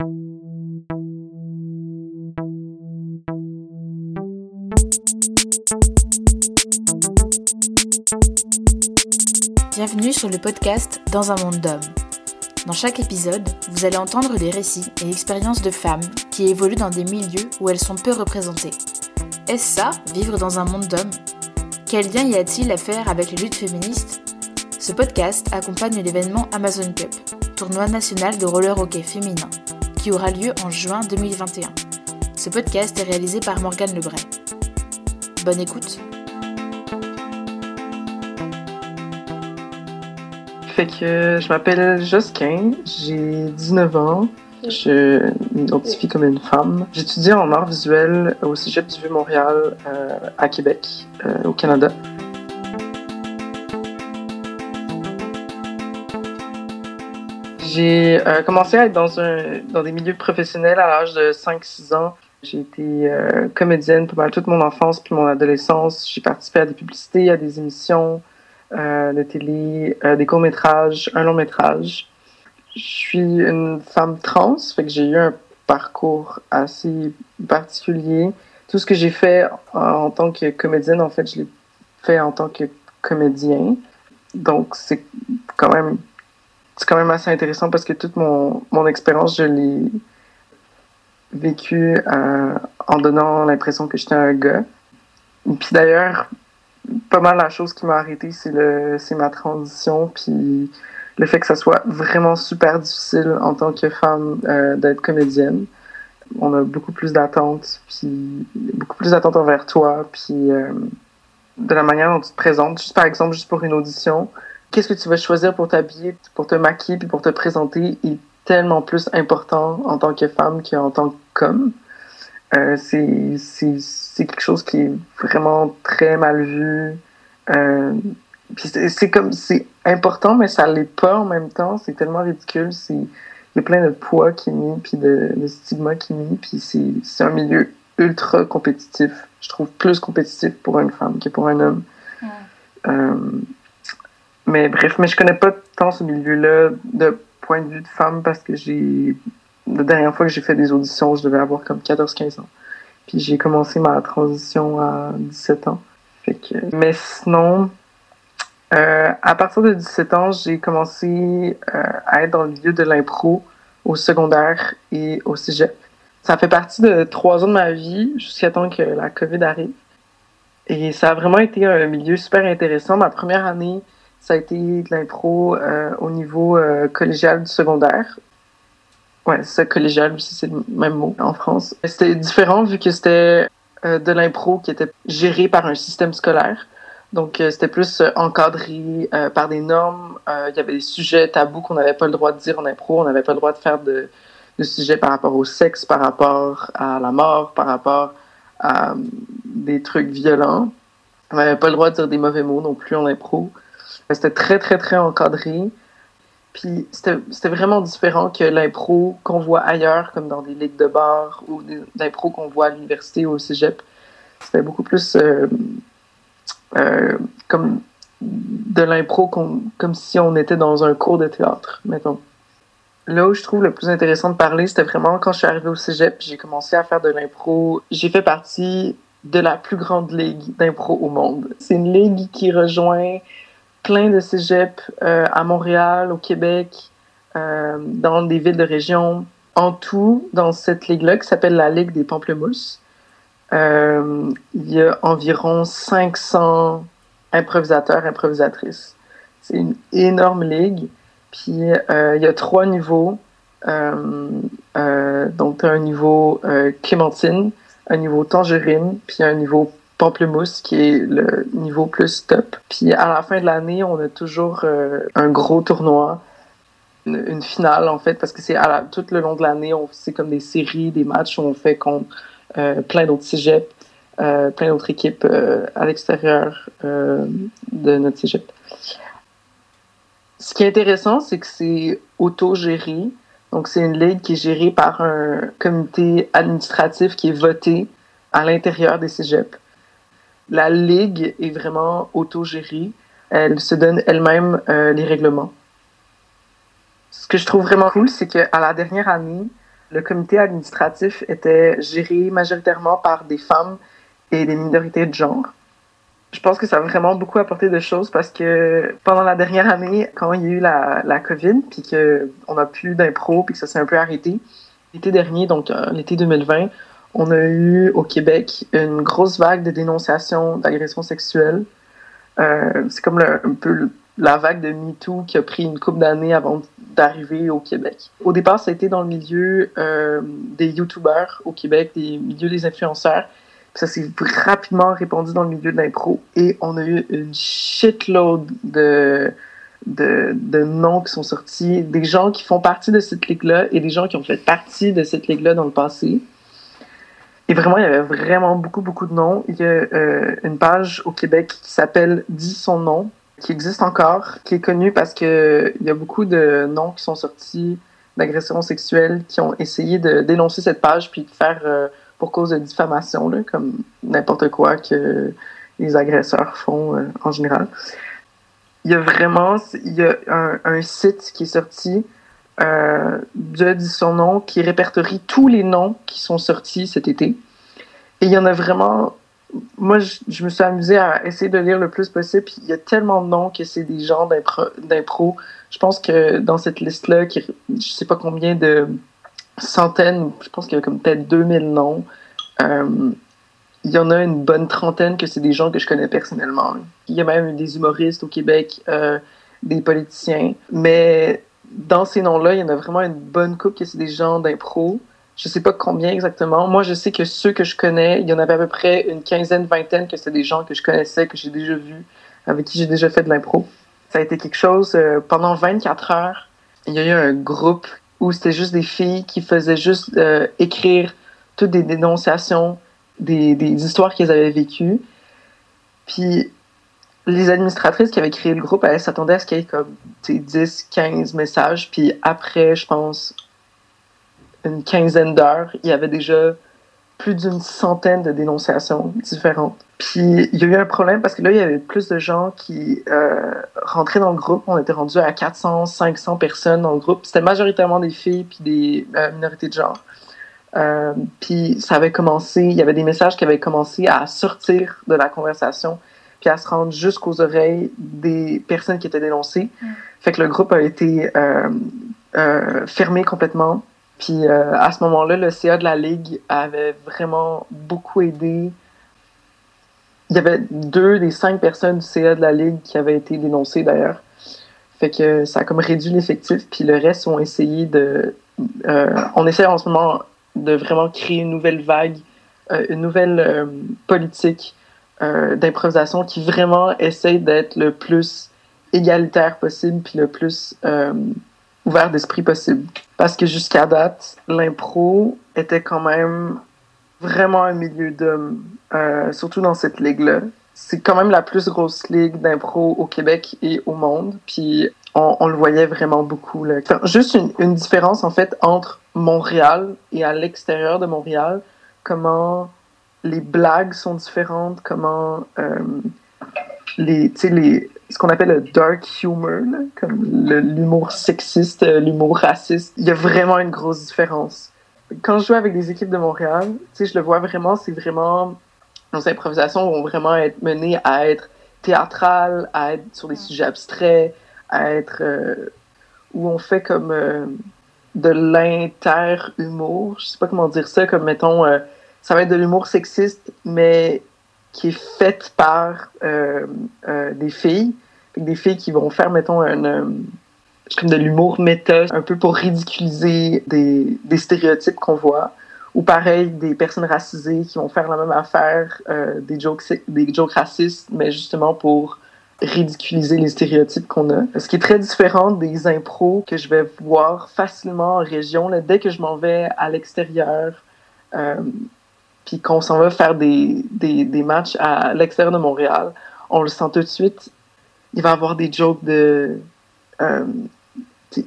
Bienvenue sur le podcast Dans un monde d'hommes. Dans chaque épisode, vous allez entendre des récits et expériences de femmes qui évoluent dans des milieux où elles sont peu représentées. Est-ce ça, vivre dans un monde d'hommes? Quel lien y a-t-il à faire avec les luttes féministes? Ce podcast accompagne l'événement Amazon Cup, tournoi national de roller hockey féminin, aura lieu en juin 2021. Ce podcast est réalisé par Morgane Lebray. Bonne écoute Fait que je m'appelle Josquin, j'ai 19 ans, je m'identifie comme une femme. J'étudie en art visuel au Cégep du Vieux-Montréal euh, à Québec, euh, au Canada. J'ai euh, commencé à être dans, un, dans des milieux professionnels à l'âge de 5-6 ans. J'ai été comédienne pour mal toute mon enfance puis mon adolescence. J'ai participé à des publicités, à des émissions, euh, de télé, euh, des courts-métrages, un long-métrage. Je suis une femme trans, fait que j'ai eu un parcours assez particulier. Tout ce que j'ai fait en, tant que comédienne, en fait, je l'ai fait en tant que comédien. Donc, c'est quand même c'est quand même assez intéressant parce que toute mon, mon expérience, je l'ai vécue euh, en donnant l'impression que j'étais un gars. Puis d'ailleurs, pas mal la chose qui m'a arrêté, c'est ma transition, puis le fait que ça soit vraiment super difficile en tant que femme euh, d'être comédienne. On a beaucoup plus d'attentes, puis beaucoup plus d'attentes envers toi, puis euh, de la manière dont tu te présentes. Juste par exemple, juste pour une audition, qu'est-ce que tu vas choisir pour t'habiller, pour te maquiller, puis pour te présenter est tellement plus important en tant que femme qu'en tant qu'homme. Euh, c'est quelque chose qui est vraiment très mal vu. Euh, c'est comme c'est important, mais ça l'est pas en même temps. C'est tellement ridicule. Il y a plein de poids qui est mis, puis de, de stigma qui est mis, puis c'est un milieu ultra compétitif. Je trouve plus compétitif pour une femme que pour un homme. Euh, mais bref, mais je connais pas tant ce milieu-là de point de vue de femme parce que j'ai la dernière fois que j'ai fait des auditions, je devais avoir comme 14-15 ans. Puis j'ai commencé ma transition à 17 ans. Mais sinon, euh, à partir de 17 ans, j'ai commencé euh, à être dans le milieu de l'impro au secondaire et au cégep. Ça fait partie de trois ans de ma vie jusqu'à temps que la COVID arrive. Et ça a vraiment été un milieu super intéressant. Ma première année, ça a été de l'impro euh, au niveau collégial du secondaire. Ouais, c'est collégial aussi, c'est le même mot en France. C'était différent vu que c'était euh, de l'impro qui était géré par un système scolaire. Donc, euh, c'était plus euh, encadré par des normes. Il y avait des sujets tabous qu'on n'avait pas le droit de dire en impro. On n'avait pas le droit de faire de, de, sujets par rapport au sexe, par rapport à la mort, par rapport à des trucs violents. On n'avait pas le droit de dire des mauvais mots non plus en impro. C'était très, très, très encadré. Puis c'était vraiment différent que l'impro qu'on voit ailleurs, comme dans des ligues de bar ou l'impro qu'on voit à l'université ou au cégep. C'était beaucoup plus euh, euh, comme de l'impro comme si on était dans un cours de théâtre, mettons. Là où je trouve le plus intéressant de parler, c'était vraiment quand je suis arrivée au cégep, j'ai commencé à faire de l'impro. J'ai fait partie de la plus grande ligue d'impro au monde. C'est une ligue qui rejoint plein de cégeps euh, à Montréal, au Québec, euh, dans des villes de région. En tout, dans cette ligue-là, qui s'appelle la Ligue des Pamplemousses, euh, il y a environ 500 improvisateurs, improvisatrices. C'est une énorme ligue. Puis il y a trois niveaux. donc, un niveau clémentine, un niveau tangerine, puis un niveau Pamplemousse, qui est le niveau plus top. Puis à la fin de l'année, on a toujours euh, un gros tournoi, une, finale en fait, parce que c'est tout le long de l'année, c'est comme des séries, des matchs où on fait contre euh, plein d'autres cégeps, euh, plein d'autres équipes à l'extérieur de notre cégep. Ce qui est intéressant, c'est que c'est auto-géré. Donc, c'est une ligue qui est gérée par un comité administratif qui est voté à l'intérieur des cégeps la ligue est vraiment autogérée. Elle se donne elle-même euh, les règlements. Ce que je trouve vraiment cool, c'est qu'à la dernière année, Le comité administratif était géré majoritairement par des femmes et des minorités de genre. Je pense que ça a vraiment beaucoup apporté de choses parce que pendant la dernière année, quand il y a eu la, la COVID, puis qu'on n'a plus d'impro, puis que ça s'est un peu arrêté, l'été dernier, donc euh, l'été 2020, on a eu au Québec une grosse vague de dénonciations d'agressions sexuelles. Euh, c'est comme un peu la vague de MeToo qui a pris une couple d'années avant d'arriver au Québec. Au départ, ça a été dans le milieu euh, des YouTubers au Québec, des milieux des influenceurs. ça s'est rapidement répandu dans le milieu de l'impro et on a eu une shitload de, de, de, noms qui sont sortis, des gens qui font partie de cette ligue-là et des gens qui ont fait partie de cette ligue-là dans le passé. Et vraiment, il y avait vraiment beaucoup, beaucoup de noms. Il y a euh, une page au Québec qui s'appelle Dis son nom, qui existe encore, qui est connue parce que il y a beaucoup de noms qui sont sortis d'agressions sexuelles qui ont essayé de dénoncer cette page puis de faire euh, pour cause de diffamation, là, comme n'importe quoi que les agresseurs font euh, en général. Il y a vraiment il y a un, un site qui est sorti euh, de dit son nom qui répertorie tous les noms qui sont sortis cet été. Et il y en a vraiment moi, je, me suis amusée à essayer de lire le plus possible. Puis il y a tellement de noms que c'est des gens d'impro. Je pense que dans cette liste-là, je sais pas combien de centaines, je pense qu'il y a comme peut-être 2000 noms. Euh, il y en a une bonne trentaine que c'est des gens que je connais personnellement. Il y a même des humoristes au Québec, euh, des politiciens. Mais dans ces noms-là, il y en a vraiment une bonne coupe que c'est des gens d'impro. Je sais pas combien exactement. Moi, je sais que ceux que je connais, il y en avait à peu près une quinzaine, vingtaine que c'était des gens que je connaissais, que j'ai déjà vus, avec qui j'ai déjà fait de l'impro. Ça a été quelque chose, euh, pendant 24 heures, il y a eu un groupe où c'était juste des filles qui faisaient juste euh, écrire toutes des dénonciations, des, des histoires qu'elles avaient vécues. Puis les administratrices qui avaient créé le groupe, elles s'attendaient à ce qu'il y ait comme 10, 15 messages. Puis après, je pense, une quinzaine d'heures, il y avait déjà plus d'une centaine de dénonciations différentes. Puis il y a eu un problème parce que là, il y avait plus de gens qui euh, rentraient dans le groupe. On était rendu à 400, 500 personnes dans le groupe. C'était majoritairement des filles puis des euh, minorités de genre. Euh, puis ça avait commencé, il y avait des messages qui avaient commencé à sortir de la conversation puis à se rendre jusqu'aux oreilles des personnes qui étaient dénoncées. Mm. Fait que le groupe a été fermé complètement. Puis euh, à ce moment-là, le CA de la Ligue avait vraiment beaucoup aidé. Il y avait deux des cinq personnes du CA de la Ligue qui avaient été dénoncées d'ailleurs. Fait que ça a comme réduit l'effectif, puis le reste ont essayé de. Euh, on essaie en ce moment de vraiment créer une nouvelle vague, euh, une nouvelle politique d'improvisation qui vraiment essaie d'être le plus égalitaire possible, puis le plus ouvert d'esprit possible. Parce que jusqu'à date, l'impro était quand même vraiment un milieu d'hommes, euh, surtout dans cette ligue-là. C'est quand même la plus grosse ligue d'impro au Québec et au monde. Puis on, on le voyait vraiment beaucoup. Là. juste une, une, différence en fait entre Montréal et à l'extérieur de Montréal, comment les blagues sont différentes, comment euh, les, les, ce qu'on appelle le dark humor, comme l'humour sexiste, euh, l'humour raciste. Il y a vraiment une grosse différence. Quand je joue avec des équipes de Montréal, je le vois vraiment, c'est vraiment. Nos improvisations vont vraiment être menées à être théâtrales, à être sur des sujets abstraits, à être. Euh, où on fait comme euh, de l'inter-humour. Je sais pas comment dire ça, comme mettons. Ça va être de l'humour sexiste, mais qui est faite par euh, euh, des filles, des filles qui vont faire, mettons, un, euh, de l'humour méta, un peu pour ridiculiser des, des stéréotypes qu'on voit. Ou pareil, des personnes racisées qui vont faire la même affaire, des, jokes, des jokes racistes, mais justement pour ridiculiser les stéréotypes qu'on a. Ce qui est très différent des impros que je vais voir facilement en région. Là, dès que je m'en vais à l'extérieur, puis qu'on s'en va faire des, des, des matchs à l'extérieur de Montréal, on le sent tout de suite. Il va y avoir des jokes de euh,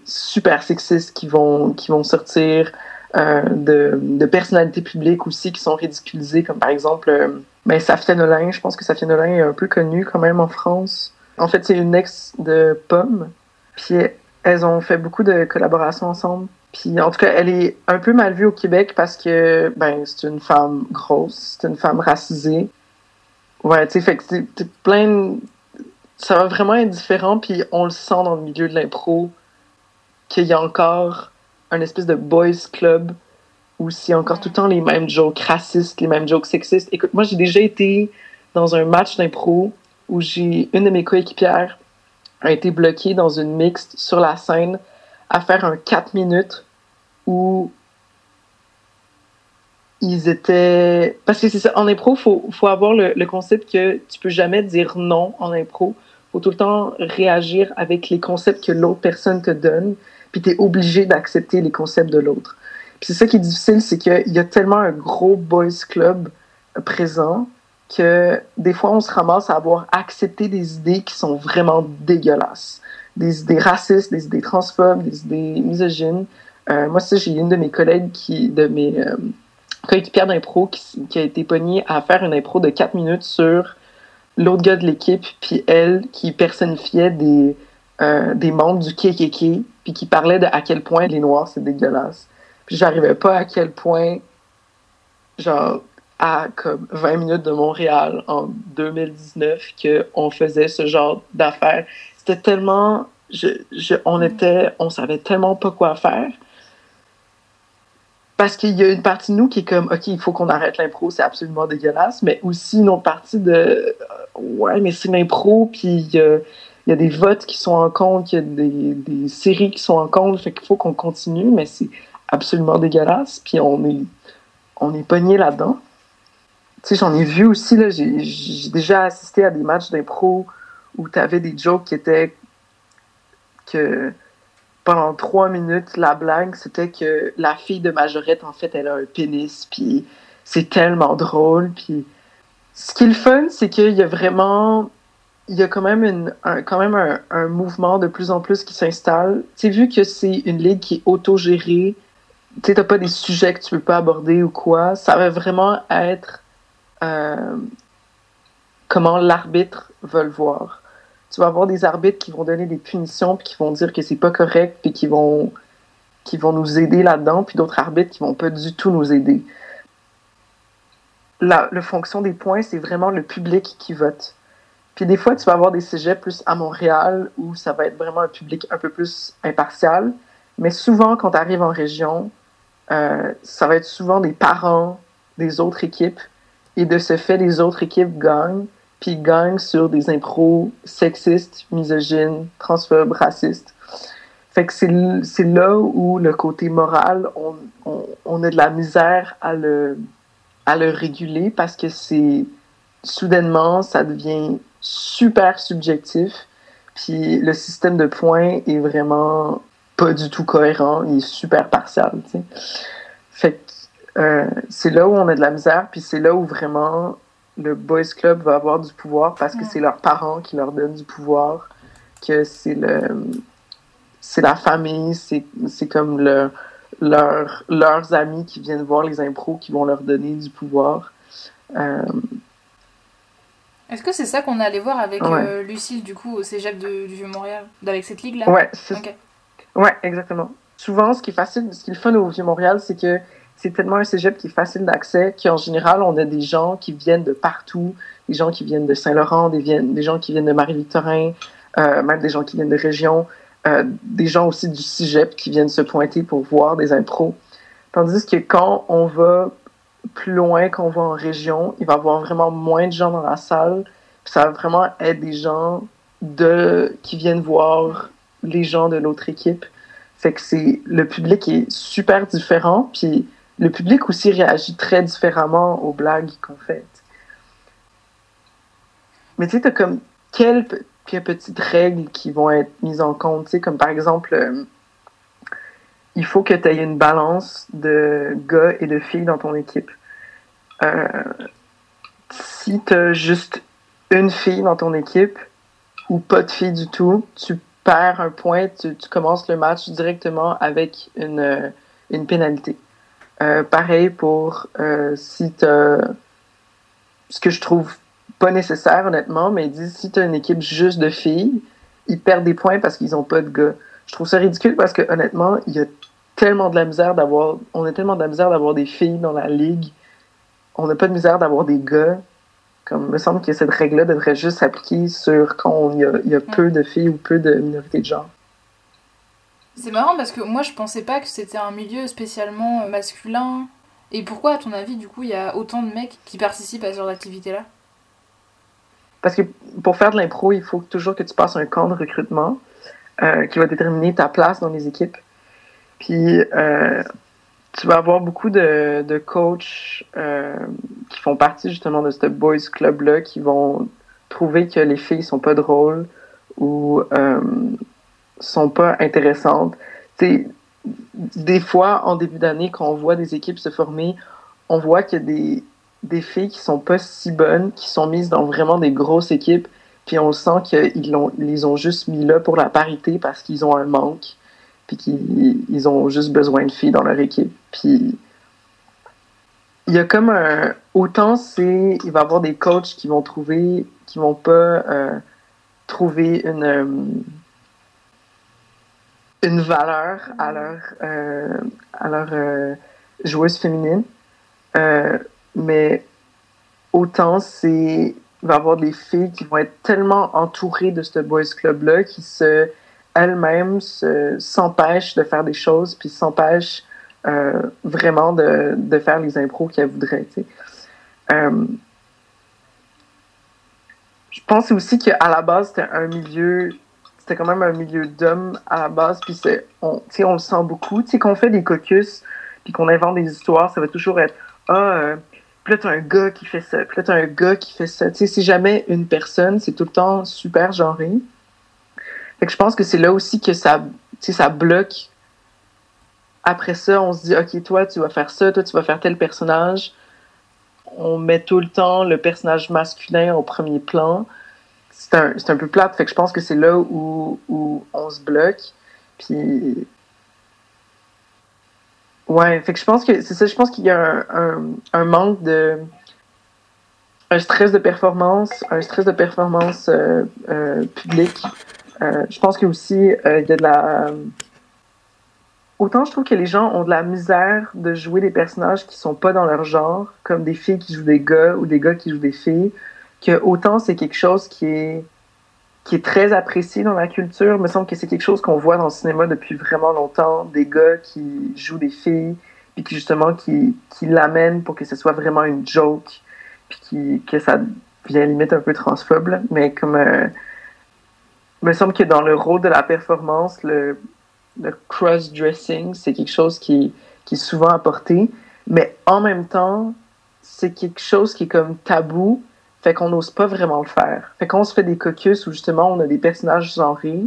super sexistes qui vont, qui vont sortir, euh, de, de, personnalités publiques aussi qui sont ridiculisées, comme par exemple euh, ben, Safia Nolin. Je pense que Safia Nolin est un peu connue quand même en France. En fait, c'est une ex de Pomme. Puis elles ont fait beaucoup de collaborations ensemble. Puis en tout cas, elle est un peu mal vue au Québec parce que ben c'est une femme grosse, c'est une femme racisée. Ouais, tu sais, fait que c'est plein. Ça va vraiment être différent, puis on le sent dans le milieu de l'impro qu'il y a encore un espèce de boys club où c'est encore tout le temps les mêmes jokes racistes, les mêmes jokes sexistes. Écoute, moi j'ai déjà été dans un match d'impro où j'ai une de mes coéquipières a été bloquée dans une mixte sur la scène à faire un 4 minutes où ils étaient. Parce que c'est ça, en impro, il faut, faut, avoir le, concept que tu peux jamais dire non en impro. faut tout le temps réagir avec les concepts que l'autre personne te donne, puis tu es obligé d'accepter les concepts de l'autre. Puis c'est ça qui est difficile, c'est qu'il y a tellement un gros boys club présent que des fois, on se ramasse à avoir accepté des idées qui sont vraiment dégueulasses. Des idées racistes, des idées transphobes, des idées misogynes. Euh, moi, j'ai une de mes collègues, qui, de mes euh, coéquipières d'impro, qui, qui, a été pognée à faire une impro de 4 minutes sur l'autre gars de l'équipe, puis elle, qui personnifiait des, euh, des membres du KKK, puis qui parlait de à quel point les Noirs, c'est dégueulasse. Puis j'arrivais pas à quel point, genre, à comme 20 minutes de Montréal en 2019 qu'on faisait ce genre d'affaires. C'était tellement, je, je, on était, on savait tellement pas quoi faire. Parce qu'il y a une partie de nous qui est comme, OK, il faut qu'on arrête l'impro, c'est absolument dégueulasse, mais aussi une autre partie de, euh, ouais, mais c'est l'impro, puis il y, a des votes qui sont en compte, il y a des, des séries qui sont en compte, fait qu'il faut qu'on continue, mais c'est absolument dégueulasse, puis on est, on est pogné là-dedans sais, j'en ai vu aussi, là, j'ai déjà assisté à des matchs d'impro où tu avais des jokes qui étaient que pendant trois minutes, la blague, c'était que la fille de Majorette, en fait, elle a un pénis, puis c'est tellement drôle, puis ce qui est le fun, c'est qu'il y a vraiment, il y a quand même, une, un, quand même un, mouvement de plus en plus qui s'installe. Tu sais, vu que c'est une ligue qui est autogérée, tu sais, t'as pas des sujets que tu peux pas aborder ou quoi, ça va vraiment être euh, comment l'arbitre veut le voir. Tu vas avoir des arbitres qui vont donner des punitions, puis qui vont dire que c'est pas correct, puis qui vont, qui vont nous aider là-dedans, puis d'autres arbitres qui vont pas du tout nous aider. La, la fonction des points, c'est vraiment le public qui vote. Puis des fois, tu vas avoir des cégeps plus à Montréal où ça va être vraiment un public un peu plus impartial. Mais souvent, quand tu arrives en région, euh, ça va être souvent des parents des autres équipes et de ce fait, les autres équipes gagnent, puis gagnent sur des impros sexistes, misogynes, transphobes, racistes. Fait que c'est là où le côté moral, on, on, on, a de la misère à le, à le réguler parce que c'est soudainement, ça devient super subjectif. Puis le système de points est vraiment pas du tout cohérent, il est super partial. sais. Fait que euh, c'est là où on a de la misère, puis c'est là où vraiment le boys club va avoir du pouvoir parce que c'est leurs parents qui leur donnent du pouvoir, que c'est le c'est la famille, c'est, comme le, leur, leurs amis qui viennent voir les impros qui vont leur donner du pouvoir. Euh... Est-ce que c'est ça qu'on allait voir avec ouais. euh, Lucille, du coup, au cégep de, du Vieux-Montréal, avec cette ligue-là? Ouais, c'est... Okay. ouais, exactement. Souvent, ce qui est facile, ce qui est le fun au Vieux-Montréal, c'est que c'est tellement un cégep qui est facile d'accès qu'en général, on a des gens qui viennent de partout, des gens qui viennent de Saint-Laurent, des, gens qui viennent de Marie-Victorin, euh, même des gens qui viennent de région, euh, des gens aussi du cégep qui viennent se pointer pour voir des impros. Tandis que quand on va plus loin, qu'on va en région, il va y avoir vraiment moins de gens dans la salle. ça va vraiment être des gens de, qui viennent voir les gens de l'autre équipe. Fait que c'est le public est super différent, puis le public aussi réagit très différemment aux blagues qu'on fait. Mais tu sais, t'as comme quelques petites règles qui vont être mises en compte, tu sais, comme par exemple, euh, il faut que tu aies une balance de gars et de filles dans ton équipe. Euh, si tu as juste une fille dans ton équipe ou pas de fille du tout, tu perds un point, tu, tu commences le match directement avec une, euh, une pénalité. Euh, pareil pour euh, si tu ce que je trouve pas nécessaire honnêtement, mais ils disent si tu as une équipe juste de filles, ils perdent des points parce qu'ils ont pas de gars. Je trouve ça ridicule parce que honnêtement, il y a tellement de la misère d'avoir, on a tellement de la misère d'avoir des filles dans la ligue. On n'a pas de misère d'avoir des gars. Comme, il me semble que cette règle-là devrait juste s'appliquer sur quand il y a, y a peu de filles ou peu de minorités de genre. C'est marrant parce que moi je pensais pas que c'était un milieu spécialement masculin. Et pourquoi, à ton avis, du coup, il y a autant de mecs qui participent à ce genre d'activité-là? Parce que pour faire de l'impro, il faut toujours que tu passes un camp de recrutement euh, qui va déterminer ta place dans les équipes. Puis euh, tu vas avoir beaucoup de, de coachs euh, qui font partie justement de ce boys club-là qui vont trouver que les filles sont pas drôles ou sont pas intéressantes. sais, des fois, en début d'année, quand on voit des équipes se former, on voit qu'il y a des, des filles qui sont pas si bonnes, qui sont mises dans vraiment des grosses équipes, puis on sent qu'ils ont, les ont juste mis là pour la parité parce qu'ils ont un manque, puis qu'ils ils ont juste besoin de filles dans leur équipe. Puis il y a comme un. Autant c'est. Il va y avoir des coachs qui vont trouver. qui vont pas euh, trouver une. Une valeur à leur, euh, à leur euh, joueuse féminine. Euh, mais autant c'est va avoir des filles qui vont être tellement entourées de ce boys club là qui se elles-mêmes s'empêchent de faire des choses puis s'empêchent vraiment de, de, faire les impros qu'elles voudraient je pense aussi qu'à la base c'était un milieu c'était quand même un milieu d'hommes à la base, puis on, on le sent beaucoup. Tu sais, qu'on fait des caucus, puis qu'on invente des histoires, ça va toujours être Ah, euh, puis là, t'as un gars qui fait ça, puis là, t'as un gars qui fait ça. Tu sais, c'est jamais une personne, c'est tout le temps super genré. Fait que je pense que c'est là aussi que ça, ça bloque. Après ça, on se dit Ok, toi, tu vas faire ça, toi, tu vas faire tel personnage. On met tout le temps le personnage masculin au premier plan c'est un, un, peu plate. Fait que je pense que c'est là où, où, on se bloque. Puis. Ouais, fait que je pense que c'est ça, je pense qu'il y a un, un, manque de. Un stress de performance, un stress de performance euh, euh, publique. Euh, je pense que aussi il y a de la. Autant je trouve que les gens ont de la misère de jouer des personnages qui sont pas dans leur genre, comme des filles qui jouent des gars ou des gars qui jouent des filles, que autant c'est quelque chose qui est qui est très apprécié dans la culture. Il me semble que c'est quelque chose qu'on voit dans le cinéma depuis vraiment longtemps, des gars qui jouent des filles, puis qui justement qui, qui l'amènent pour que ce soit vraiment une joke, puis qui, que ça vient limite un peu transphobe. Mais comme euh, il me semble que dans le rôle de la performance, le, le cross-dressing, c'est quelque chose qui, qui est souvent apporté, mais en même temps, c'est quelque chose qui est comme tabou, fait qu'on n'ose pas vraiment le faire. Fait qu'on se fait des caucus où justement on a des personnages genrés.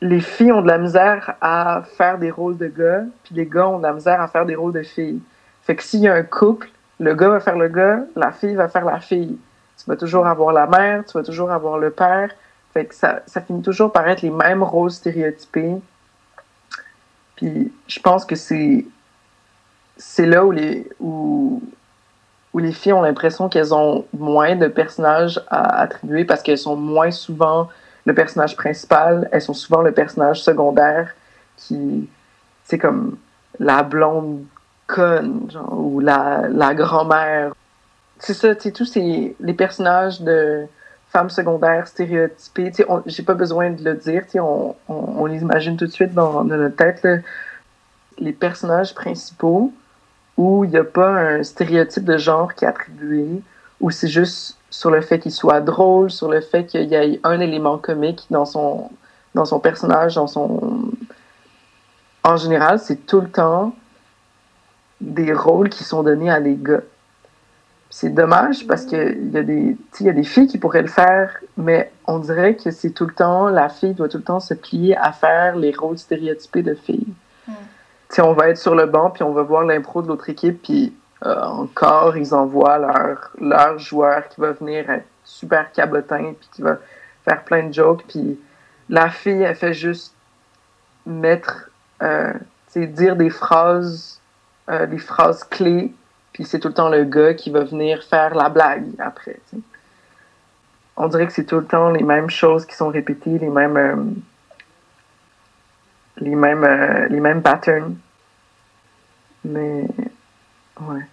Les filles ont de la misère à faire des rôles de gars, puis les gars ont de la misère à faire des rôles de filles. Fait que s'il y a un couple, le gars va faire le gars, la fille va faire la fille. Tu vas toujours avoir la mère, tu vas toujours avoir le père. Fait que ça, ça finit toujours par être les mêmes rôles stéréotypés. Puis je pense que c'est c'est là où les où où les filles ont l'impression qu'elles ont moins de personnages à attribuer parce qu'elles sont moins souvent le personnage principal, elles sont souvent le personnage secondaire qui, c'est comme la blonde conne, genre, ou la, grand-mère. C'est ça, tu sais, tous ces, les personnages de femmes secondaires stéréotypées, tu sais, j'ai pas besoin de le dire, tu on, on, les imagine tout de suite dans, dans notre tête. Les personnages principaux, où il n'y a pas un stéréotype de genre qui est attribué, où c'est juste sur le fait qu'il soit drôle, sur le fait qu'il y ait un élément comique dans son, dans son personnage, dans son... En général, c'est tout le temps des rôles qui sont donnés à des gars. C'est dommage parce qu'il y, a des, y a des filles qui pourraient le faire, mais on dirait que c'est tout le temps, la fille doit tout le temps se plier à faire les rôles stéréotypés de filles on va être sur le banc, puis on va voir l'impro de l'autre équipe, puis euh, encore, ils envoient leur, leur joueur qui va venir être super cabotin, puis qui va faire plein de jokes, puis la fille, elle fait juste mettre, euh, dire des phrases, euh, des phrases clés, puis c'est tout le temps le gars qui va venir faire la blague après. On dirait que c'est tout le temps les mêmes choses qui sont répétées, les mêmes les mêmes, euh, les mêmes patterns. Mais, ouais.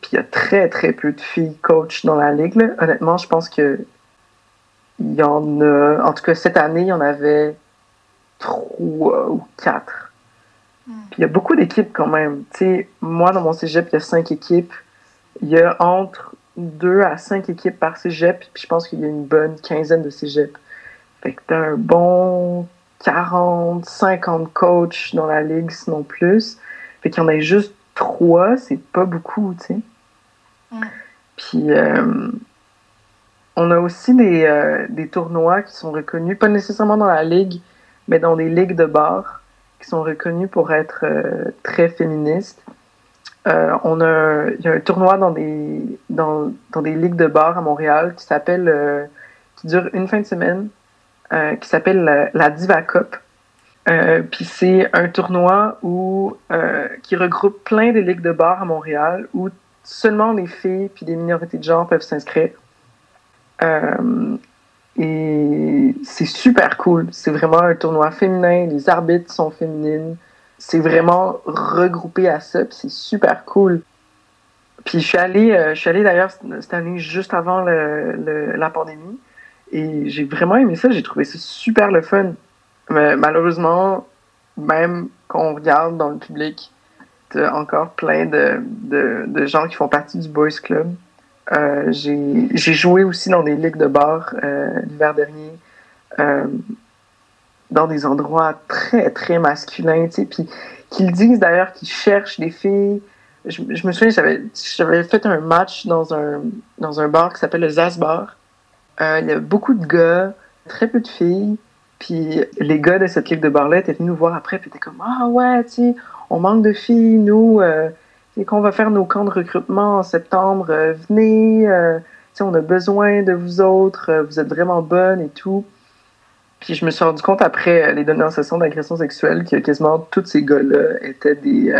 Puis il y a très, très peu de filles coach dans la ligue. Honnêtement, je pense que il y en a, en tout cas cette année, il y en avait trois ou quatre. Hmm. Puis il y a beaucoup d'équipes quand même. Tu sais, moi, dans mon cégep, il y a cinq équipes. Il y a entre deux à cinq équipes par cégep, puis je pense qu'il y a une bonne quinzaine de cégep. Fait que t'as un bon 40, 50 coachs dans la ligue, sinon plus. Fait qu'il y en a juste trois, c'est pas beaucoup, tu sais. Puis euh, on a aussi des, euh, des, tournois qui sont reconnus, pas nécessairement dans la ligue, mais dans des ligues de bar, qui sont reconnus pour être euh, très féministes. On a, il y a un tournoi dans des, dans, dans des ligues de bar à Montréal qui s'appelle, qui dure une fin de semaine, qui s'appelle la, Diva Cup. Puis c'est un tournoi où, qui regroupe plein de ligues de bar à Montréal où seulement les filles puis des minorités de genre peuvent s'inscrire. Euh, et c'est super cool. C'est vraiment un tournoi féminin. Les arbitres sont féminines. C'est vraiment regroupé à ça. c'est super cool. Puis je suis allée, euh, allée d'ailleurs cette année juste avant la pandémie. Et j'ai vraiment aimé ça. J'ai trouvé ça super le fun. Mais malheureusement, même quand on regarde dans le public, t'as encore plein de, de, gens qui font partie du Boys Club. Euh, j'ai joué aussi dans des ligues de bar euh, l'hiver dernier, euh, dans des endroits très, très masculins, tu sais, puis qu'ils disent d'ailleurs qu'ils cherchent des filles. Je, me souviens, j'avais fait un match dans un, dans un bar qui s'appelle le Zaz Bar. Il y a beaucoup de gars, très peu de filles. Puis les gars de cette ligue de bar-là étaient venus nous voir après, puis étaient comme Ah ouais, tu on manque de filles, nous et qu'on va faire nos camps de recrutement en septembre, euh, venez, euh, on a besoin de vous autres, euh, vous êtes vraiment bonnes et tout. Puis je me suis rendu compte après les dénonciations d'agression sexuelle que quasiment tous ces gars-là étaient des,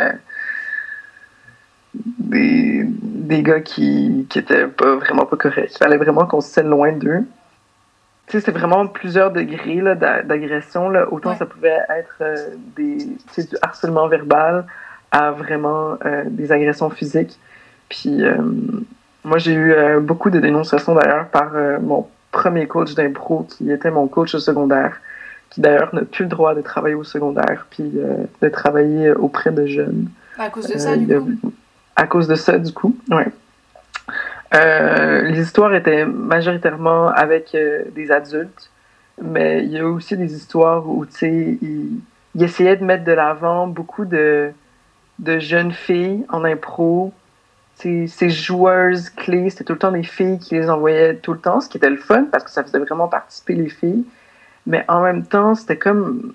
des, gars qui, qui étaient pas, vraiment pas corrects. Il fallait vraiment qu'on se tienne loin d'eux. Tu sais, c'est vraiment plusieurs degrés d'agression. Autant ça pouvait être des, du harcèlement verbal, à vraiment euh, des agressions physiques. Puis euh, moi, j'ai eu euh, beaucoup de dénonciations d'ailleurs par mon premier coach d'impro qui était mon coach au secondaire, qui d'ailleurs n'a plus le droit de travailler au secondaire puis de travailler auprès de jeunes. À cause de ça, du coup? À cause de ça, du coup, oui. les histoires étaient majoritairement avec des adultes, mais il y a aussi des histoires où, tu sais, ils, ils essayaient de mettre de l'avant beaucoup de de jeunes filles en impro. Ces joueuses clés, c'était tout le temps des filles qui les envoyaient tout le temps, ce qui était le fun parce que ça faisait vraiment participer les filles. Mais en même temps, c'était comme.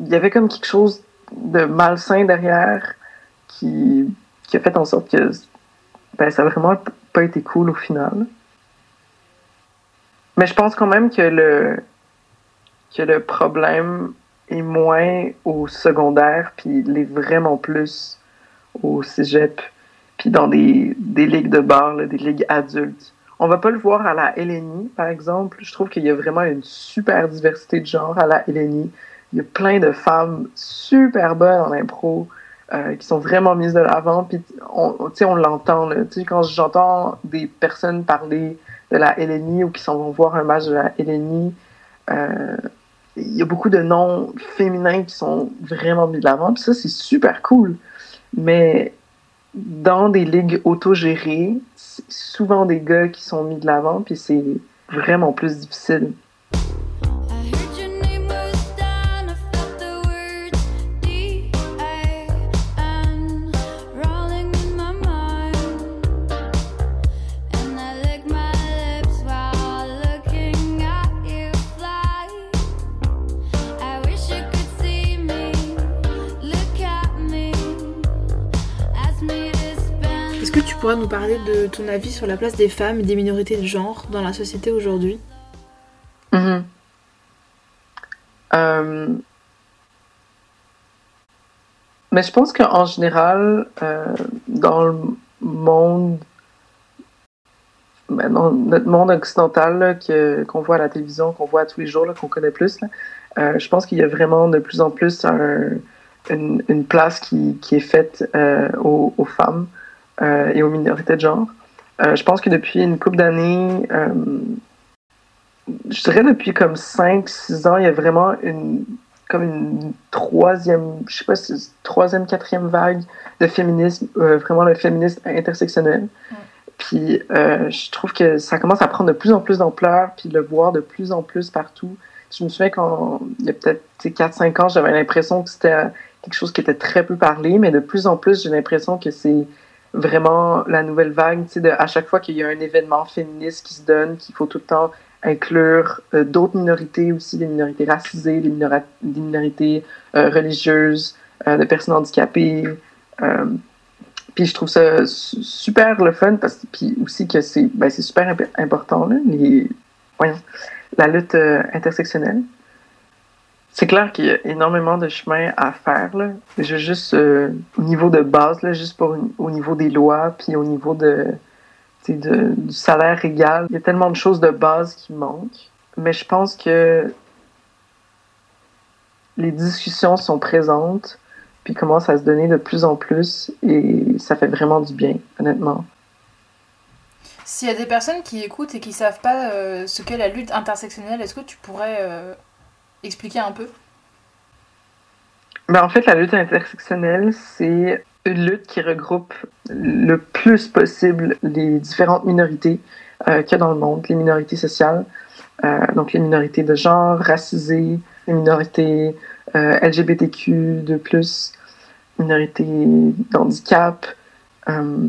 Il y avait comme quelque chose de malsain derrière qui, qui a fait en sorte que ben, ça n'a vraiment pas été cool au final. Mais je pense quand même que le, que le problème et moins au secondaire, puis il est vraiment plus au cégep, puis dans des, des ligues de bar, des ligues adultes. On va pas le voir à la LNI, par exemple. Je trouve qu'il y a vraiment une super diversité de genre à la LNI. Il y a plein de femmes super bonnes en impro euh, qui sont vraiment mises de l'avant. Puis on, l'entend. Quand j'entends des personnes parler de la LNI ou qui vont voir un match de la LNI, euh, il y a beaucoup de noms féminins qui sont vraiment mis de l'avant, puis ça, c'est super cool. Mais dans des ligues autogérées, c'est souvent des gars qui sont mis de l'avant, puis c'est vraiment plus difficile. Pourrais nous parler de ton avis sur la place des femmes et des minorités de genre dans la société aujourd'hui mm-hmm. euh, Mais je pense qu'en général, euh, dans le monde, ben, dans notre monde occidental qu'on voit à la télévision, qu'on voit tous les jours, qu'on connaît plus, Euh, je pense qu'il y a vraiment de plus en plus une, place qui, est faite aux, femmes euh, et aux minorités de genre. je pense que depuis une couple d'années, je dirais depuis comme 5-6 ans, il y a vraiment une comme une troisième, je sais pas si troisième, quatrième vague de féminisme, vraiment le féminisme intersectionnel. Puis euh, je trouve que ça commence à prendre de plus en plus d'ampleur, puis le voir de plus en plus partout. Je me souviens quand il y a peut-être 4-5 ans, j'avais l'impression que c'était quelque chose qui était très peu parlé, mais de plus en plus, j'ai l'impression que c'est vraiment la nouvelle vague, de, à chaque fois qu'il y a un événement féministe qui se donne, qu'il faut tout le temps inclure euh, d'autres minorités aussi, des minorités racisées, des, minorités euh, religieuses, euh, de personnes handicapées. Puis je trouve ça super le fun, parce puis aussi que c'est ben, super important, là, les, voyons, la lutte euh, intersectionnelle. C'est clair qu'il y a énormément de chemin à faire. Là. Déjà juste euh, au niveau de base, là, juste pour, au niveau des lois, puis au niveau de, du salaire égal. Il y a tellement de choses de base qui manquent. Mais je pense que les discussions sont présentes puis commence à se donner de plus en plus et ça fait vraiment du bien, honnêtement. S'il y a des personnes qui écoutent et qui savent pas euh, ce qu'est la lutte intersectionnelle, est-ce que tu pourrais euh, expliquer un peu. Ben, En fait, la lutte intersectionnelle, c'est une lutte qui regroupe le plus possible les différentes minorités euh, qu'il y a dans le monde, les minorités sociales, donc les minorités de genre, racisées, les minorités LGBTQ de plus, minorité d'handicap, euh,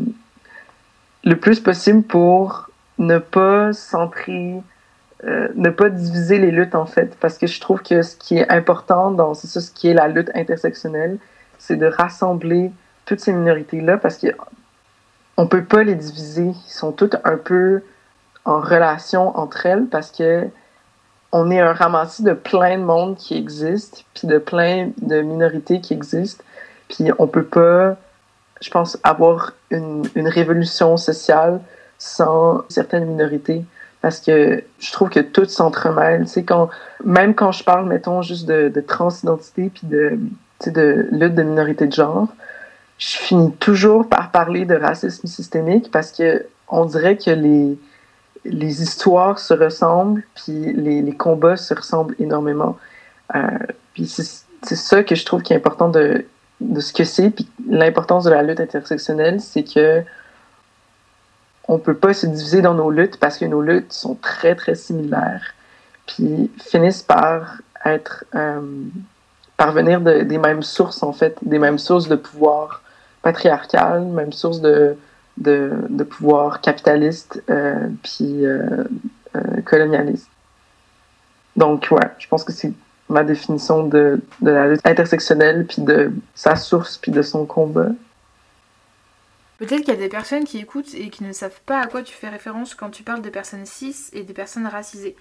le plus possible pour ne pas centrer, euh, ne pas diviser les luttes en fait, parce que je trouve que ce qui est important dans ça, ce qui est la lutte intersectionnelle, c'est de rassembler toutes ces minorités-là, parce que on peut pas les diviser, ils sont toutes un peu en relation entre elles, parce que on est un ramassis de plein de monde qui existe, puis de plein de minorités qui existent, puis on peut pas, je pense, avoir une révolution sociale sans certaines minorités parce que je trouve que tout s'entremêle. Tu sais, quand, même quand je parle, mettons, juste de, de transidentité puis de, de lutte de minorité de genre, je finis toujours par parler de racisme systémique parce que on dirait que les, les histoires se ressemblent puis les, les combats se ressemblent énormément. Euh, puis c'est ça que je trouve qui est important de de ce que c'est, puis l'importance de la lutte intersectionnelle, c'est que on peut pas se diviser dans nos luttes parce que nos luttes sont très très similaires, puis finissent par être euh, parvenir de, des mêmes sources en fait, des mêmes sources de pouvoir patriarcal, mêmes sources de, de, de pouvoir capitaliste euh, puis euh colonialiste. Donc ouais, je pense que c'est ma définition de, de la lutte intersectionnelle, puis de sa source, puis de son combat. Peut-être qu'il y a des personnes qui écoutent et qui ne savent pas à quoi tu fais référence quand tu parles des personnes cis et des personnes racisées.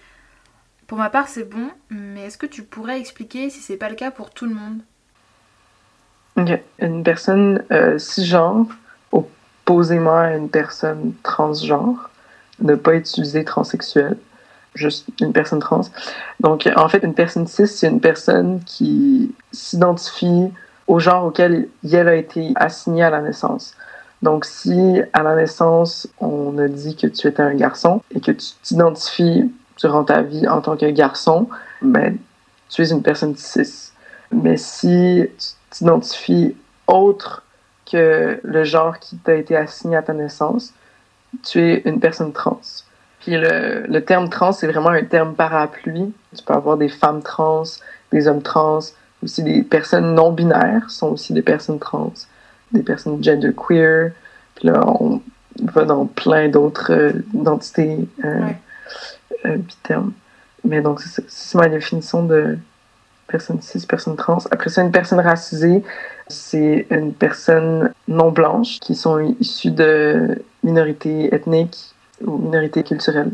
Pour ma part, c'est bon, mais est-ce que tu pourrais expliquer si c'est pas le cas pour tout le monde? Une personne euh, cisgenre, opposément à une personne transgenre, ne pas utiliser transsexuel juste une personne trans. Donc, en fait, une personne cis, c'est une personne qui s'identifie au genre auquel elle a été assignée à la naissance. Donc, si à la naissance, on a dit que tu étais un garçon et que tu t'identifies durant ta vie en tant que garçon, ben, tu es une personne cis. Mais si tu t'identifies autre que le genre qui t'a été assigné à ta naissance, tu es une personne trans. Puis le, le terme trans, c'est vraiment un terme parapluie. Tu peux avoir des femmes trans, des hommes trans, aussi des personnes non binaires sont aussi des personnes trans, des personnes gender queer. Puis là, on va dans plein d'autres euh, identités euh, euh, termes. Mais donc, c'est ma définition de personne cis, personne trans. Après ça, une personne racisée, c'est une personne non blanche qui sont issues de minorités ethniques ou minorités culturelles.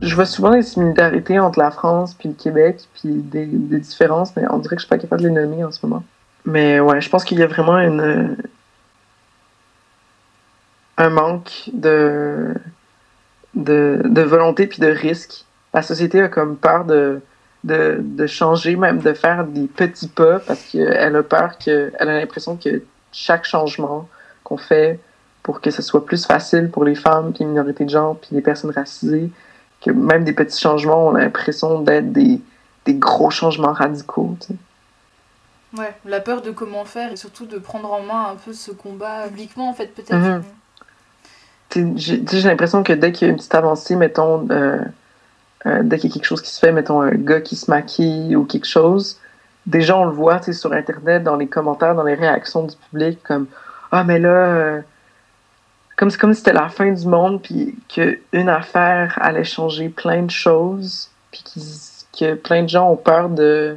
Je vois souvent des similarités entre la France puis le Québec, puis des, différences, mais on dirait que je suis pas capable de les nommer en ce moment. Mais ouais, je pense qu'il y a vraiment une un manque de, de, volonté puis de risque. La société a comme peur de, de, de changer, même de faire des petits pas parce qu'elle a peur que, elle a l'impression que chaque changement qu'on fait pour que ce soit plus facile pour les femmes, puis les minorités de genre, puis les personnes racisées, que même des petits changements ont l'impression d'être des, des gros changements radicaux. Tu sais. Ouais, la peur de comment faire et surtout de prendre en main un peu ce combat publiquement, en fait, peut-être. Mhm. J'ai j'ai l'impression que dès qu'il y a une petite avancée, mettons, euh, euh, dès qu'il y a quelque chose qui se fait, mettons, un gars qui se maquille ou quelque chose, déjà on le voit sur Internet, dans les commentaires, dans les réactions du public, comme Ah, mais là, euh, comme, comme si c'était la fin du monde, puis qu'une affaire allait changer plein de choses, puis que plein de gens ont peur de,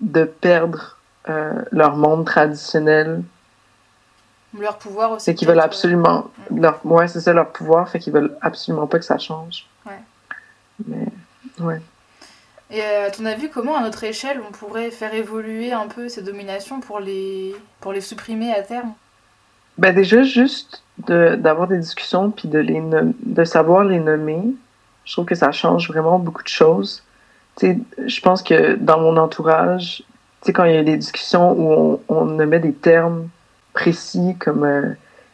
de perdre euh, leur monde traditionnel. Leur pouvoir aussi. C'est qu'ils veulent absolument. Leur, ouais, c'est ça leur pouvoir, fait qu'ils veulent absolument pas que ça change. Ouais. Mais, ouais. Et euh, à ton avis, comment à notre échelle on pourrait faire évoluer un peu ces dominations pour les, pour les supprimer à terme? Ben, déjà, juste de- d'avoir des discussions puis de, les de savoir les nommer, je trouve que ça change vraiment beaucoup de choses. Tu sais, je pense que dans mon entourage, tu sais, quand il y a des discussions où on, on nommait des termes précis comme, euh,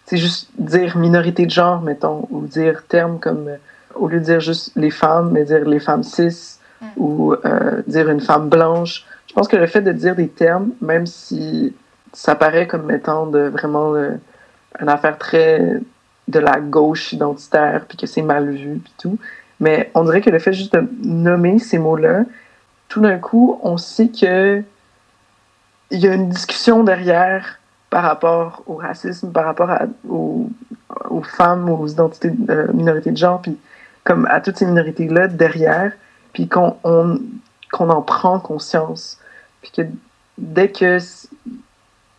tu sais, juste dire minorité de genre, mettons, ou dire termes comme, euh, au lieu de dire juste les femmes, mais dire les femmes cis, Mm. ou euh, dire une femme blanche. Je pense que le fait de dire des termes, même si ça paraît comme mettant de vraiment euh, une affaire très de la gauche identitaire, puis que c'est mal vu, puis tout, mais on dirait que le fait juste de nommer ces mots-là, tout d'un coup, on sait que il y a une discussion derrière par rapport au racisme, par rapport à, aux, femmes, aux identités, euh, minorités de genre, puis comme à toutes ces minorités-là derrière, puis qu'on on, qu'on en prend conscience. Puis que dès que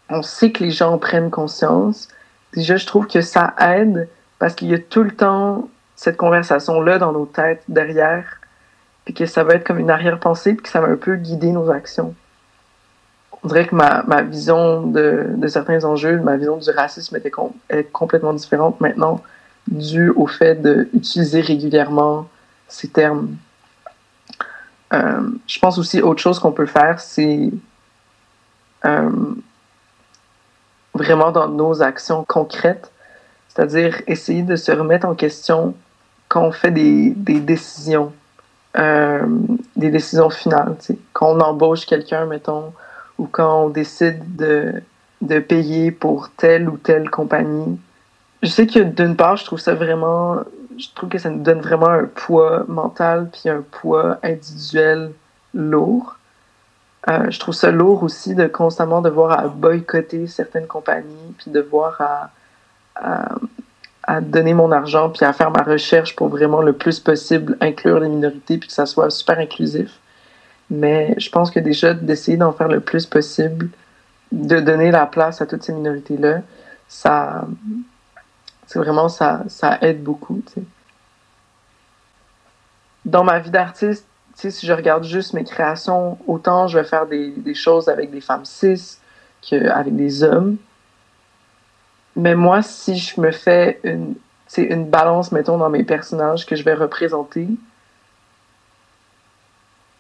on sait que les gens prennent conscience, déjà, je trouve que ça aide parce qu'il y a tout le temps cette conversation-là dans nos têtes derrière, puis que ça va être comme une arrière-pensée, puis que ça va un peu guider nos actions. On dirait que ma, ma vision de, de certains enjeux, ma vision du racisme était est complètement différente maintenant, dû au fait d'utiliser régulièrement ces termes. Euh, je pense aussi autre chose qu'on peut faire, c'est euh, vraiment dans nos actions concrètes, c'est-à-dire essayer de se remettre en question quand on fait des, des décisions, euh, des décisions finales. tu sais. Quand on embauche quelqu'un, mettons, ou quand on décide de, de payer pour telle ou telle compagnie. Je sais que d'une part, je trouve ça vraiment je trouve que ça nous donne vraiment un poids mental puis un poids individuel lourd. Euh, je trouve ça lourd aussi de constamment devoir boycotter certaines compagnies puis devoir à, donner mon argent puis à faire ma recherche pour vraiment le plus possible inclure les minorités puis que ça soit super inclusif. Mais je pense que déjà d'essayer d'en faire le plus possible, de donner la place à toutes ces minorités-là, ça, c'est vraiment ça, ça aide beaucoup. Dans ma vie d'artiste, si je regarde juste mes créations, autant je vais faire des, choses avec des femmes cis qu'avec des hommes. Mais moi, si je me fais une, une balance, mettons, dans mes personnages que je vais représenter,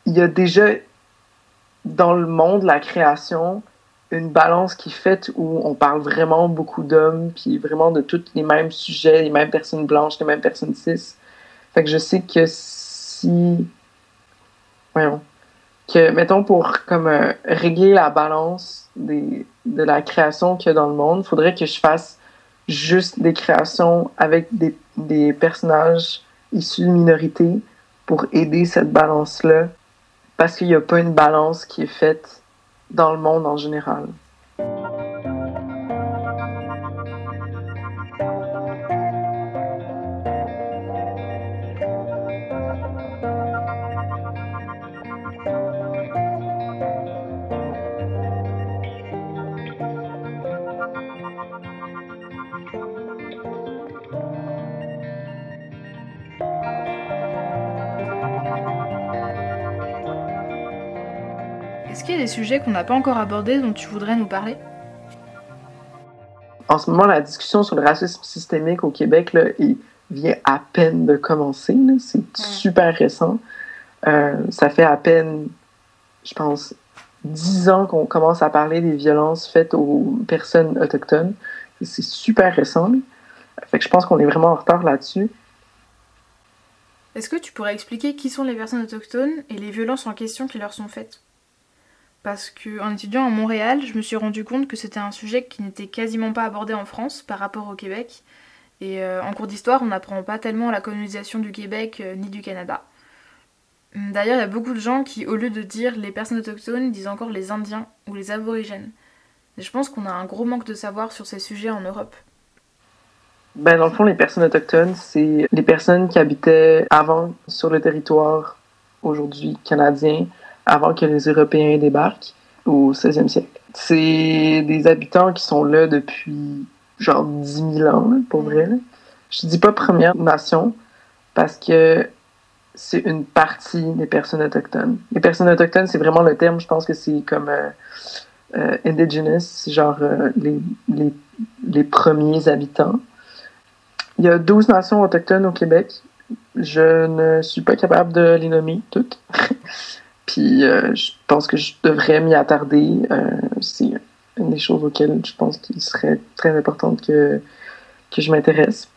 il y a déjà dans le monde, la création, une balance qui est faite où on parle vraiment beaucoup d'hommes, puis vraiment de tous les mêmes sujets, les mêmes personnes blanches, les mêmes personnes cis. Fait que je sais que si. Voyons. Que, mettons, pour comme euh, régler la balance des, de la création qu'il y a dans le monde, il faudrait que je fasse juste des créations avec des, des personnages issus de minorités pour aider cette balance-là. Parce qu'il n'y a pas une balance qui est faite dans le monde en général. Sujets qu'on n'a pas encore abordés dont tu voudrais nous parler En ce moment, la discussion sur le racisme systémique au Québec là, vient à peine de commencer. C'est super récent. Euh, ça fait à peine, je pense, dix ans qu'on commence à parler des violences faites aux personnes autochtones. C'est super récent. Fait que je pense qu'on est vraiment en retard là-dessus. Est-ce que tu pourrais expliquer qui sont les personnes autochtones et les violences en question qui leur sont faites? Parce que en étudiant à Montréal, je me suis rendu compte que c'était un sujet qui n'était quasiment pas abordé en France par rapport au Québec. Et euh, en cours d'histoire, on n'apprend pas tellement la colonisation du Québec euh, ni du Canada. D'ailleurs, il y a beaucoup de gens qui, au lieu de dire les personnes autochtones, disent encore les Indiens ou les aborigènes. Et je pense qu'on a un gros manque de savoir sur ces sujets en Europe. Ben, dans le fond, les personnes autochtones, c'est les personnes qui habitaient avant sur le territoire aujourd'hui canadien, avant que les Européens débarquent au 16e siècle. C'est des habitants qui sont là depuis genre 10 000 ans, pour vrai. Je dis pas Première Nation parce que c'est une partie des personnes autochtones. Les personnes autochtones, c'est vraiment le terme, je pense que c'est comme euh, euh, indigenous, genre euh, les, les, premiers habitants. Il y a 12 nations autochtones au Québec. Je ne suis pas capable de les nommer toutes. Puis je pense que je devrais m'y attarder. c'est une des choses auxquelles je pense qu'il serait très important que, que je m'intéresse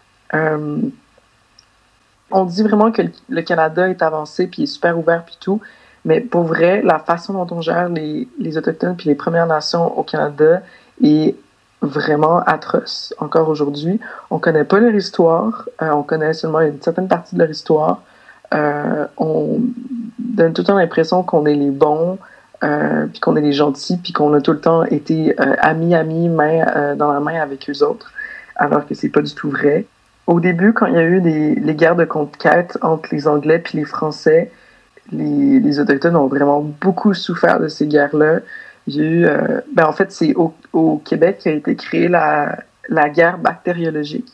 on dit vraiment que le Canada est avancé puis est super ouvert puis tout, mais pour vrai, la façon dont on gère les, les autochtones puis les Premières Nations au Canada est vraiment atroce encore aujourd'hui. On connaît pas leur histoire, euh, on connaît seulement une certaine partie de leur histoire. Euh, on donne tout le temps l'impression qu'on est les bons, euh, puis qu'on est les gentils, puis qu'on a tout le temps été amis, amis, main dans la main avec eux autres, alors que c'est pas du tout vrai. Au début, quand il y a eu les, les guerres de conquête entre les Anglais puis les Français, les, les, Autochtones ont vraiment beaucoup souffert de ces guerres-là. Il eu, euh, ben en fait, c'est au, au, Québec qu'a été créée la, la guerre bactériologique,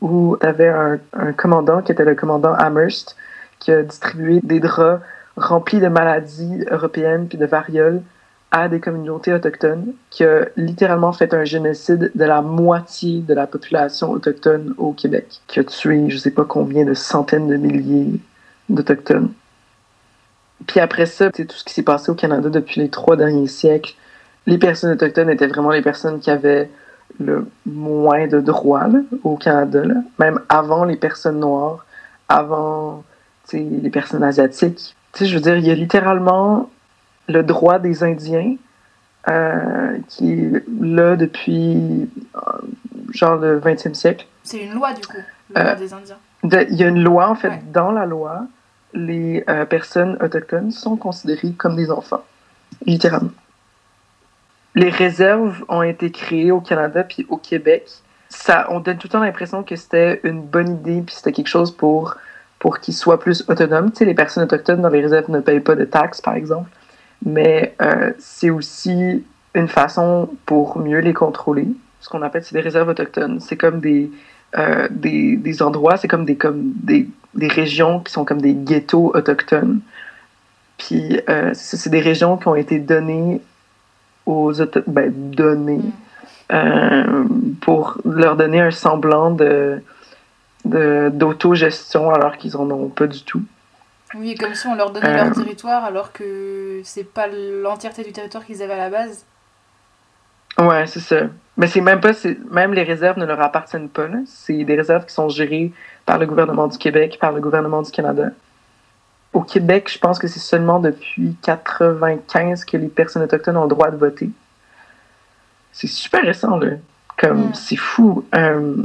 où il y avait un, un, commandant qui était le commandant Amherst, qui a distribué des draps remplis de maladies européennes puis de variole à des communautés autochtones, qui a littéralement fait un génocide de la moitié de la population autochtone au Québec, qui a tué je sais pas combien de centaines de milliers d'autochtones. Puis après ça, c'est tout ce qui s'est passé au Canada depuis les trois derniers siècles. Les personnes autochtones étaient vraiment les personnes qui avaient le moins de droits au Canada, même avant les personnes noires, avant les personnes asiatiques. sais, je veux dire, il y a littéralement le droit des Indiens, euh, qui est là depuis euh, genre le 20e siècle. C'est une loi, du coup, le droit euh, des Indiens. Il y a une loi, en fait, dans la loi, les personnes autochtones sont considérées comme des enfants, littéralement. Les réserves ont été créées au Canada puis au Québec. Ça, on donne tout le temps l'impression que c'était une bonne idée puis c'était quelque chose pour pour qu'ils soient plus autonomes. Tu sais, les personnes autochtones dans les réserves ne payent pas de taxes, par exemple mais euh, c'est aussi une façon pour mieux les contrôler. Ce qu'on appelle, c'est des réserves autochtones. C'est comme des, euh, des, des, endroits, c'est comme, des, comme des, des, régions qui sont comme des ghettos autochtones. Puis euh, c'est des régions qui ont été données aux ben, données mm. pour leur donner un semblant de d'autogestion alors qu'ils en ont pas du tout. Oui, comme si on leur donnait leur euh. territoire alors que c'est pas l'entièreté du territoire qu'ils avaient à la base. Ouais, c'est ça. Mais c'est même pas, même les réserves ne leur appartiennent pas. C'est des réserves qui sont gérées par le gouvernement du Québec, par le gouvernement du Canada. Au Québec, je pense que c'est seulement depuis 95 que les personnes autochtones ont le droit de voter. C'est super récent, là. Comme, c'est fou. Euh,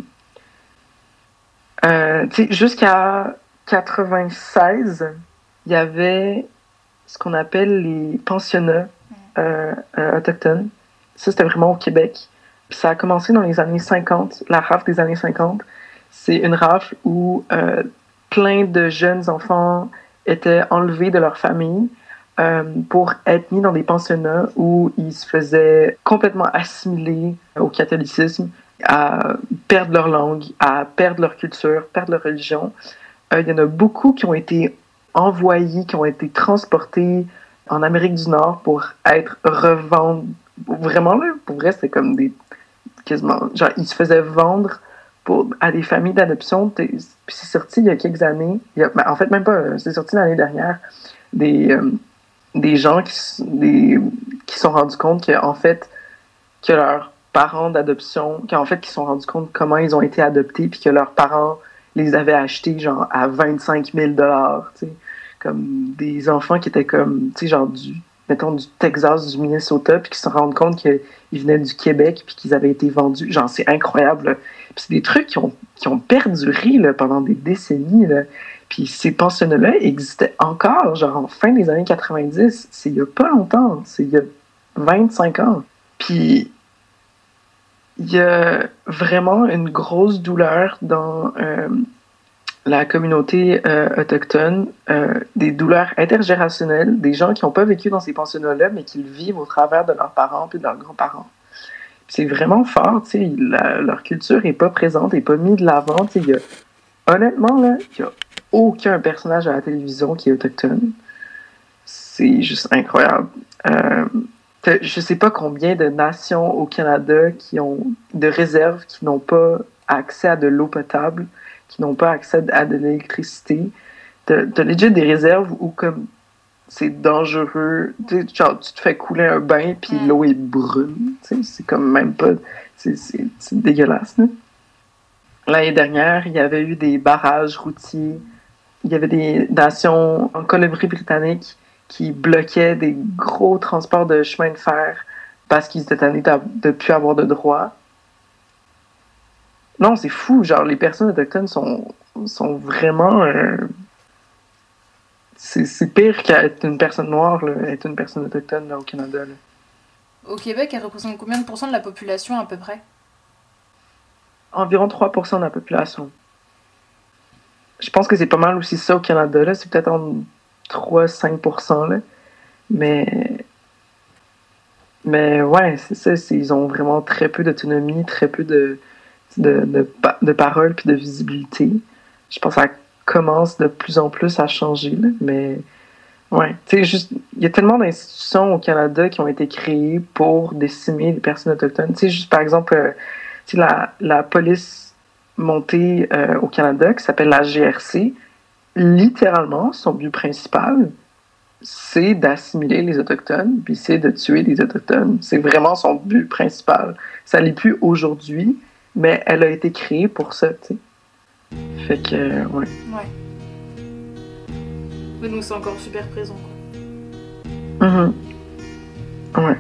euh, jusqu'à 96, il y avait ce qu'on appelle les pensionnats euh, euh, autochtones. Ça, c'était vraiment au Québec. Puis ça a commencé dans les années 50, la rafle des années 50. C'est une rafle où euh, plein de jeunes enfants étaient enlevés de leur famille pour être mis dans des pensionnats où ils se faisaient complètement assimiler au catholicisme, à perdre leur langue, à perdre leur culture, perdre leur religion. Euh, il y en a beaucoup qui ont été envoyés, qui ont été transportés en Amérique du Nord pour être revendus. Vraiment, là, pour vrai, c'est comme des. quasiment. Genre, ils se faisaient vendre pour, à des familles d'adoption. Puis c'est sorti il y a quelques années. Ben, en fait, même pas. C'est sorti l'année dernière. Des, euh, des gens qui, des, qui sont rendus compte qu'en fait, que leurs parents d'adoption, qu'en fait, qui sont rendus compte comment ils ont été adoptés, puis que leurs parents les avaient achetés, genre, à 25 000 tu sais comme des enfants qui étaient comme, tu sais, genre du, mettons, du Texas, du Minnesota, puis qui se rendent compte qu'ils venaient du Québec, puis qu'ils avaient été vendus. Genre, c'est incroyable. Puis c'est des trucs qui ont, qui ont perduré là, pendant des décennies. Là. Puis ces pensionnats-là existaient encore, genre en fin des années 90. C'est il y a pas longtemps. C'est il y a 25 ans. Puis il y a vraiment une grosse douleur dans euh, la communauté euh, autochtone, euh, des douleurs intergénérationnelles, des gens qui n'ont pas vécu dans ces pensionnats-là, mais qui le vivent au travers de leurs parents puis de leurs grands-parents. C'est vraiment fort, tu sais, leur culture n'est pas présente, n'est pas mise de l'avant. Tu sais, honnêtement, là, il n'y a aucun personnage à la télévision qui est autochtone. C'est juste incroyable. Je sais pas combien de nations au Canada qui ont de réserves qui n'ont pas accès à de l'eau potable qui n'ont pas accès à de l'électricité. T'as as déjà des réserves où comme c'est dangereux, tu genre tu te fais couler un bain puis l'eau est brune, c'est comme même pas, c'est dégueulasse. L'année dernière, il y avait eu des barrages routiers, il y avait des nations en Colombie-Britannique qui bloquaient des gros transports de chemin de fer parce qu'ils étaient tannés de ne plus avoir de droits. Non, c'est fou. Genre, les personnes autochtones sont, sont vraiment. Euh, c'est pire qu'être une personne noire, là, être une personne autochtone au Canada. Au Québec, elle représente combien de pourcents de la population à peu près? Environ 3% de la population. Je pense que c'est pas mal aussi ça au Canada. C'est peut-être en 3-5%. Mais. Mais ouais, c'est ça. Ils ont vraiment très peu d'autonomie, très peu de de, de, de parole puis de visibilité. Je pense que ça commence de plus en plus à changer, mais ouais, tu juste, il y a tellement d'institutions au Canada qui ont été créées pour décimer les personnes autochtones. Tu sais, juste par exemple, euh, la, la police montée euh, au Canada qui s'appelle la GRC, littéralement, son but principal, c'est d'assimiler les Autochtones, puis c'est de tuer les Autochtones. C'est vraiment son but principal. Ça l'est plus aujourd'hui, mais elle a été créée pour ça, tu sais. Fait que, euh, ouais. Ouais. Mais donc c'est encore super présent, quoi. Mm Ouais.